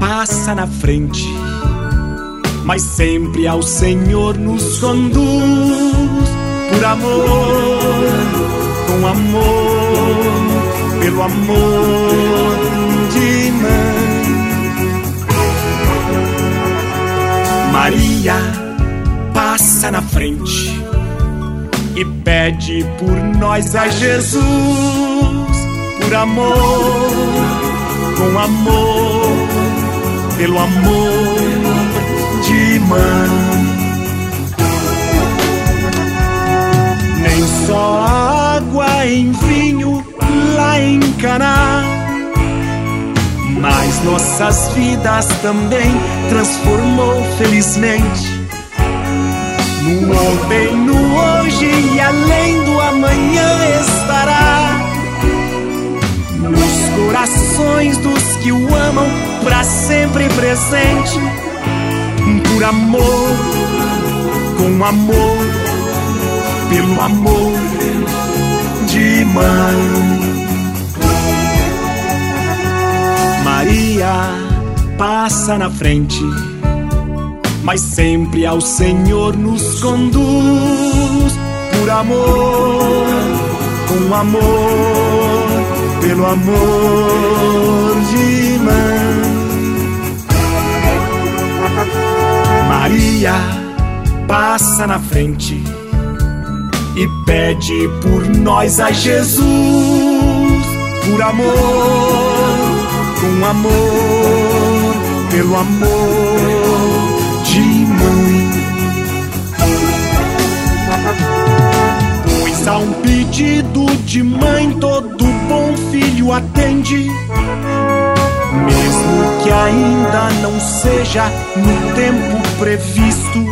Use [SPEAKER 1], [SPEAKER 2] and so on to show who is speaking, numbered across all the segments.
[SPEAKER 1] passa na frente, mas sempre ao Senhor nos conduz por amor, com amor, pelo amor de mãe. Maria passa na frente e pede por nós a Jesus, por amor, com amor, pelo amor de mãe. Nem só água em vinho lá em Caná, mas nossas vidas também transformou felizmente. No ontem, no hoje e além do que o amam para sempre presente. Por amor, com amor, pelo amor de mãe. Maria passa na frente mas sempre ao Senhor nos conduz por amor, com amor, pelo amor Maria passa na frente e pede por nós a Jesus, por amor, com amor, pelo amor de mãe. Pois a um pedido de mãe, todo bom filho atende. Mesmo que ainda não seja no tempo previsto,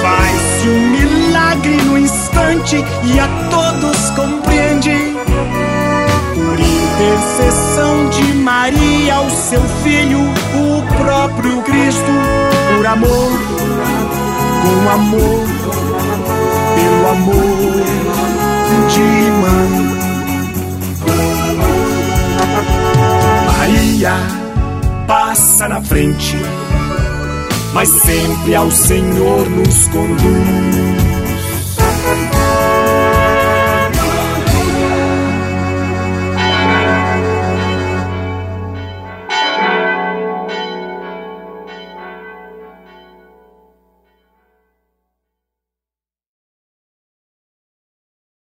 [SPEAKER 1] faz-se um milagre no instante e a todos compreende. Por intercessão de Maria, o seu filho, o próprio Cristo, por amor, com amor, pelo amor de passa na frente, mas sempre ao Senhor nos conduz